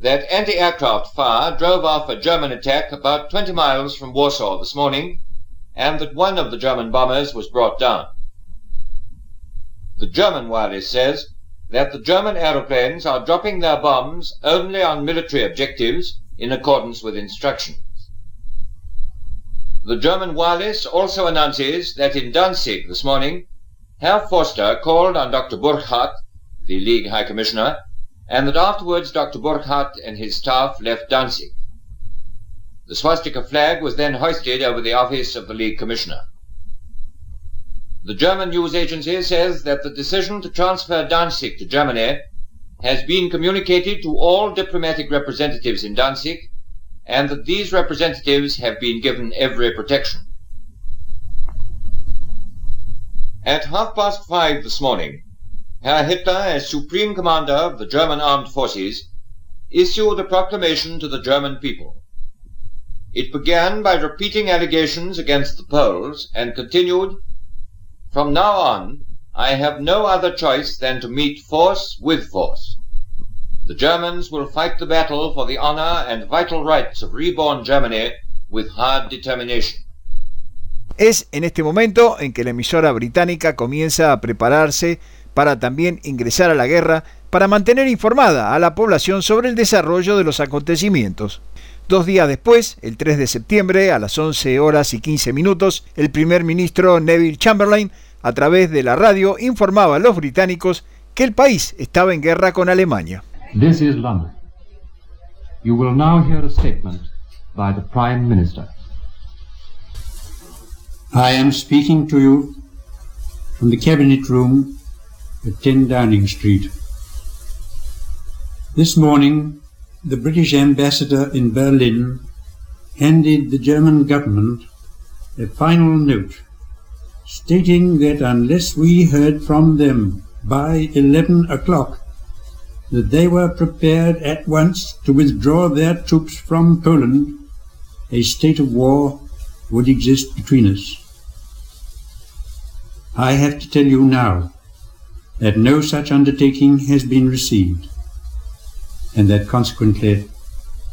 S13: that anti-aircraft fire drove off a German attack about 20 miles from Warsaw this morning, and that one of the German bombers was brought down. The German wireless says that the German aeroplanes are dropping their bombs only on military objectives in accordance with instructions. The German wireless also announces that in Danzig this morning, Herr Forster called on Dr. Burkhardt, the League High Commissioner, and that afterwards Dr. Burkhardt and his staff left Danzig. The swastika flag was then hoisted over the office of the League Commissioner. The German news agency says that the decision to transfer Danzig to Germany has been communicated to all diplomatic representatives in Danzig and that these representatives have been given every protection. At half past five this morning, Herr Hitler, as Supreme Commander of the German Armed Forces, issued a proclamation to the German people. It began by repeating allegations against the Poles and continued from now on, I have no other choice than to meet force with force. The Germans will fight the battle for the honor and vital rights of reborn Germany with hard determination.
S12: Es en este momento en que la emisora británica comienza a prepararse para también ingresar a la guerra para mantener informada a la población sobre el desarrollo de los acontecimientos. Dos días después, el 3 de septiembre, a las 11 horas y 15 minutos, el primer ministro Neville Chamberlain, a través de la radio, informaba a los británicos que el país estaba en guerra con Alemania.
S14: This is London. You will now hear a statement by the Prime Minister.
S15: I am speaking to you from the Cabinet Room at 10 Downing Street. This morning, the British ambassador in Berlin handed the German government a final note stating that unless we heard from them by 11 o'clock, that they were prepared at once to withdraw their troops from Poland, a state of war would exist between us. I have to tell you now that no such undertaking has been received and that consequently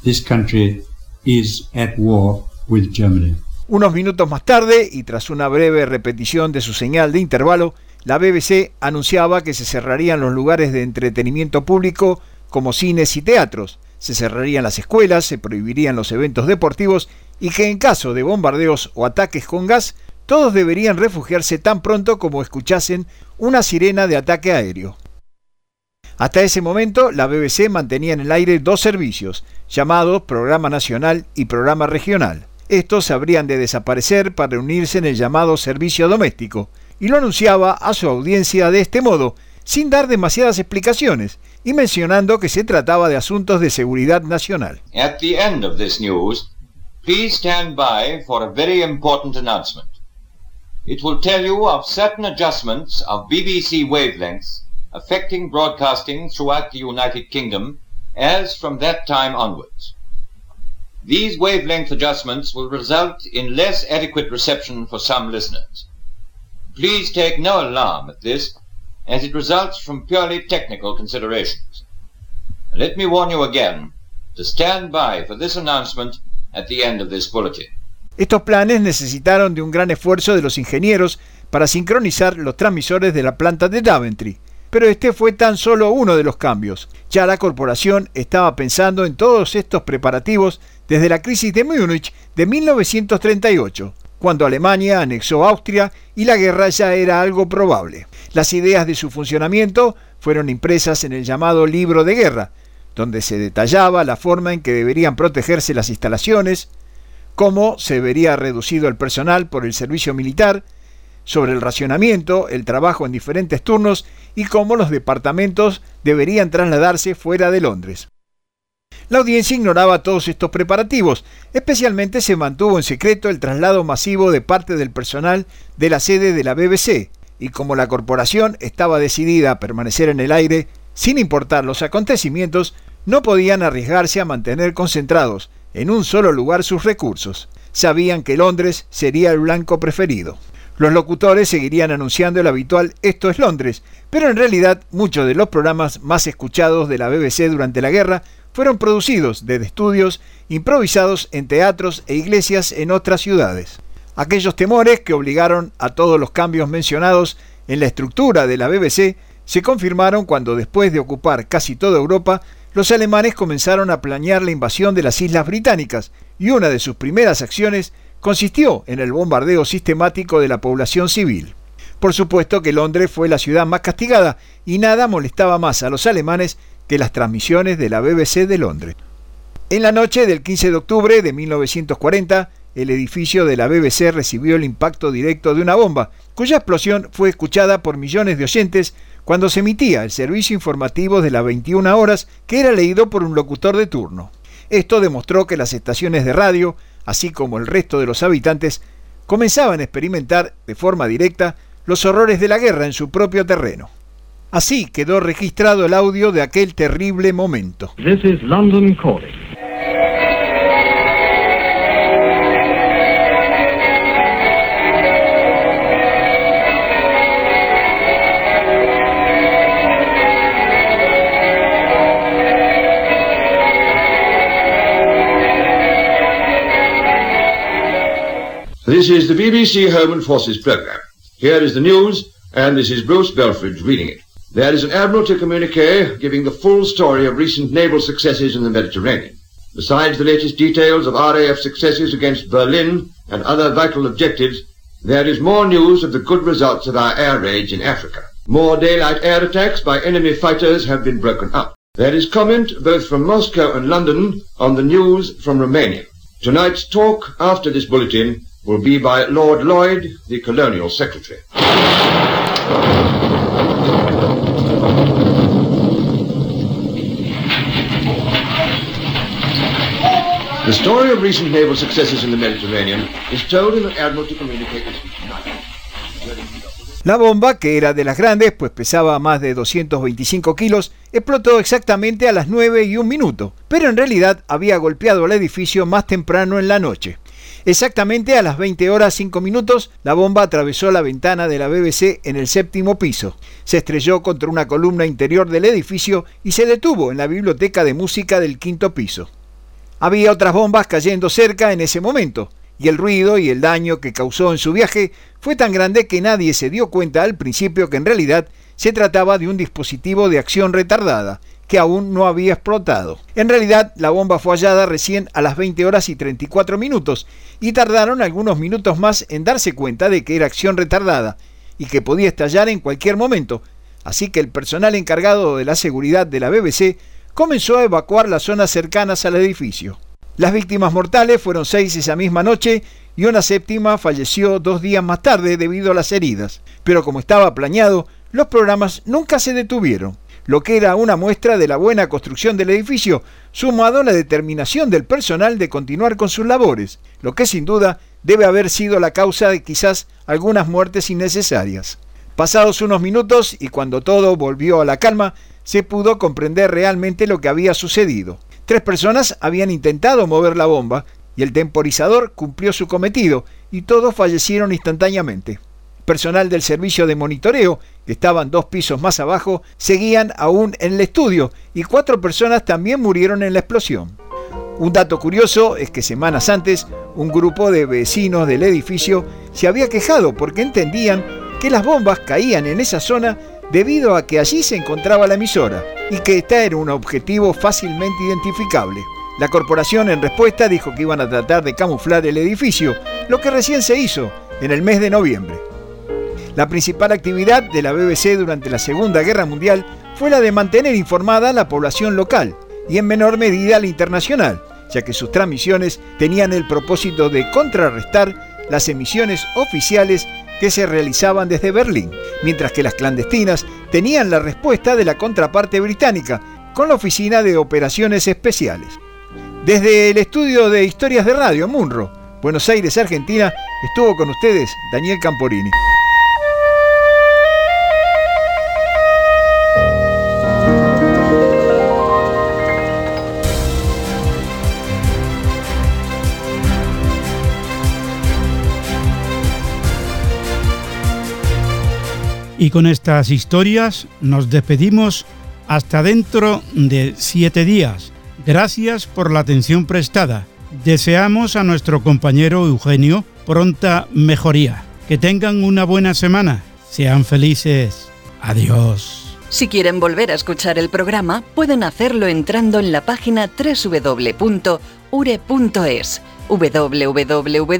S15: this country is at war with Germany.
S12: Unos minutos más tarde, y tras una breve repetición de su señal de intervalo, la BBC anunciaba que se cerrarían los lugares de entretenimiento público como cines y teatros, se cerrarían las escuelas, se prohibirían los eventos deportivos y que en caso de bombardeos o ataques con gas, todos deberían refugiarse tan pronto como escuchasen una sirena de ataque aéreo. Hasta ese momento, la BBC mantenía en el aire dos servicios, llamados Programa Nacional y Programa Regional. Estos habrían de desaparecer para unirse en el llamado servicio doméstico, y lo anunciaba a su audiencia de este modo, sin dar demasiadas explicaciones, y mencionando que se trataba de asuntos de seguridad nacional.
S13: It will tell you of certain adjustments of BBC wavelengths affecting broadcasting throughout the United Kingdom as from that time onwards. These wavelength adjustments will result in less adequate reception for some listeners. Please take no alarm at this, as it results from purely technical considerations. Let me warn you again to stand by for this announcement at the end of this bulletin.
S12: Estos planes necesitaron de un gran esfuerzo de los ingenieros para sincronizar los transmisores de la planta de Daventry, pero este fue tan solo uno de los cambios. Ya la corporación estaba pensando en todos estos preparativos desde la crisis de Múnich de 1938, cuando Alemania anexó Austria y la guerra ya era algo probable. Las ideas de su funcionamiento fueron impresas en el llamado Libro de Guerra, donde se detallaba la forma en que deberían protegerse las instalaciones, cómo se vería reducido el personal por el servicio militar, sobre el racionamiento, el trabajo en diferentes turnos y cómo los departamentos deberían trasladarse fuera de Londres. La audiencia ignoraba todos estos preparativos, especialmente se mantuvo en secreto el traslado masivo de parte del personal de la sede de la BBC, y como la corporación estaba decidida a permanecer en el aire, sin importar los acontecimientos, no podían arriesgarse a mantener concentrados en un solo lugar sus recursos. Sabían que Londres sería el blanco preferido. Los locutores seguirían anunciando el habitual Esto es Londres, pero en realidad muchos de los programas más escuchados de la BBC durante la guerra fueron producidos desde estudios improvisados en teatros e iglesias en otras ciudades. Aquellos temores que obligaron a todos los cambios mencionados en la estructura de la BBC se confirmaron cuando después de ocupar casi toda Europa, los alemanes comenzaron a planear la invasión de las islas británicas y una de sus primeras acciones consistió en el bombardeo sistemático de la población civil. Por supuesto que Londres fue la ciudad más castigada y nada molestaba más a los alemanes que las transmisiones de la BBC de Londres. En la noche del 15 de octubre de 1940, el edificio de la BBC recibió el impacto directo de una bomba, cuya explosión fue escuchada por millones de oyentes cuando se emitía el servicio informativo de las 21 horas que era leído por un locutor de turno. Esto demostró que las estaciones de radio, así como el resto de los habitantes, comenzaban a experimentar de forma directa los horrores de la guerra en su propio terreno. Así quedó registrado el audio de aquel terrible momento.
S16: This is
S17: the BBC Home and Forces programme. Here is the news, and this is Bruce Belfridge reading it. There is an Admiralty communique giving the full story of recent naval successes in the Mediterranean. Besides the latest details of RAF successes against Berlin and other vital objectives, there is more news of the good results of our air raids in Africa. More daylight air attacks by enemy fighters have been broken up. There is comment both from Moscow and London on the news from Romania. Tonight's talk after this bulletin will be by Lord Lloyd, the Colonial Secretary. The story of recent naval successes in the Mediterranean is told in an Admiralty
S12: La bomba, que era de las grandes, pues pesaba más de 225 kilos, explotó exactamente a las 9 y un minuto, pero en realidad había golpeado el edificio más temprano en la noche. Exactamente a las 20 horas 5 minutos, la bomba atravesó la ventana de la BBC en el séptimo piso. Se estrelló contra una columna interior del edificio y se detuvo en la biblioteca de música del quinto piso. Había otras bombas cayendo cerca en ese momento, y el ruido y el daño que causó en su viaje fue tan grande que nadie se dio cuenta al principio que en realidad se trataba de un dispositivo de acción retardada, que aún no había explotado. En realidad, la bomba fue hallada recién a las 20 horas y 34 minutos, y tardaron algunos minutos más en darse cuenta de que era acción retardada, y que podía estallar en cualquier momento, así que el personal encargado de la seguridad de la BBC comenzó a evacuar las zonas cercanas al edificio. Las víctimas mortales fueron seis esa misma noche y una séptima falleció dos días más tarde debido a las heridas. Pero como estaba planeado, los programas nunca se detuvieron, lo que era una muestra de la buena construcción del edificio, sumado a la determinación del personal de continuar con sus labores, lo que sin duda debe haber sido la causa de quizás algunas muertes innecesarias. Pasados unos minutos y cuando todo volvió a la calma, se pudo comprender realmente lo que había sucedido. Tres personas habían intentado mover la bomba y el temporizador cumplió su cometido y todos fallecieron instantáneamente. Personal del servicio de monitoreo, que estaban dos pisos más abajo, seguían aún en el estudio y cuatro personas también murieron en la explosión. Un dato curioso es que semanas antes un grupo de vecinos del edificio se había quejado porque entendían que las bombas caían en esa zona debido a que allí se encontraba la emisora y que esta era un objetivo fácilmente identificable. La corporación en respuesta dijo que iban a tratar de camuflar el edificio, lo que recién se hizo en el mes de noviembre. La principal actividad de la BBC durante la Segunda Guerra Mundial fue la de mantener informada a la población local y en menor medida la internacional, ya que sus transmisiones tenían el propósito de contrarrestar las emisiones oficiales que se realizaban desde Berlín, mientras que las clandestinas tenían la respuesta de la contraparte británica, con la Oficina de Operaciones Especiales. Desde el estudio de Historias de Radio Munro, Buenos Aires, Argentina, estuvo con ustedes Daniel Camporini.
S1: Y con estas historias nos despedimos hasta dentro de siete días. Gracias por la atención prestada. Deseamos a nuestro compañero Eugenio pronta mejoría. Que tengan una buena semana. Sean felices. Adiós.
S16: Si quieren volver a escuchar el programa, pueden hacerlo entrando en la página www.ure.es. www.ure.es.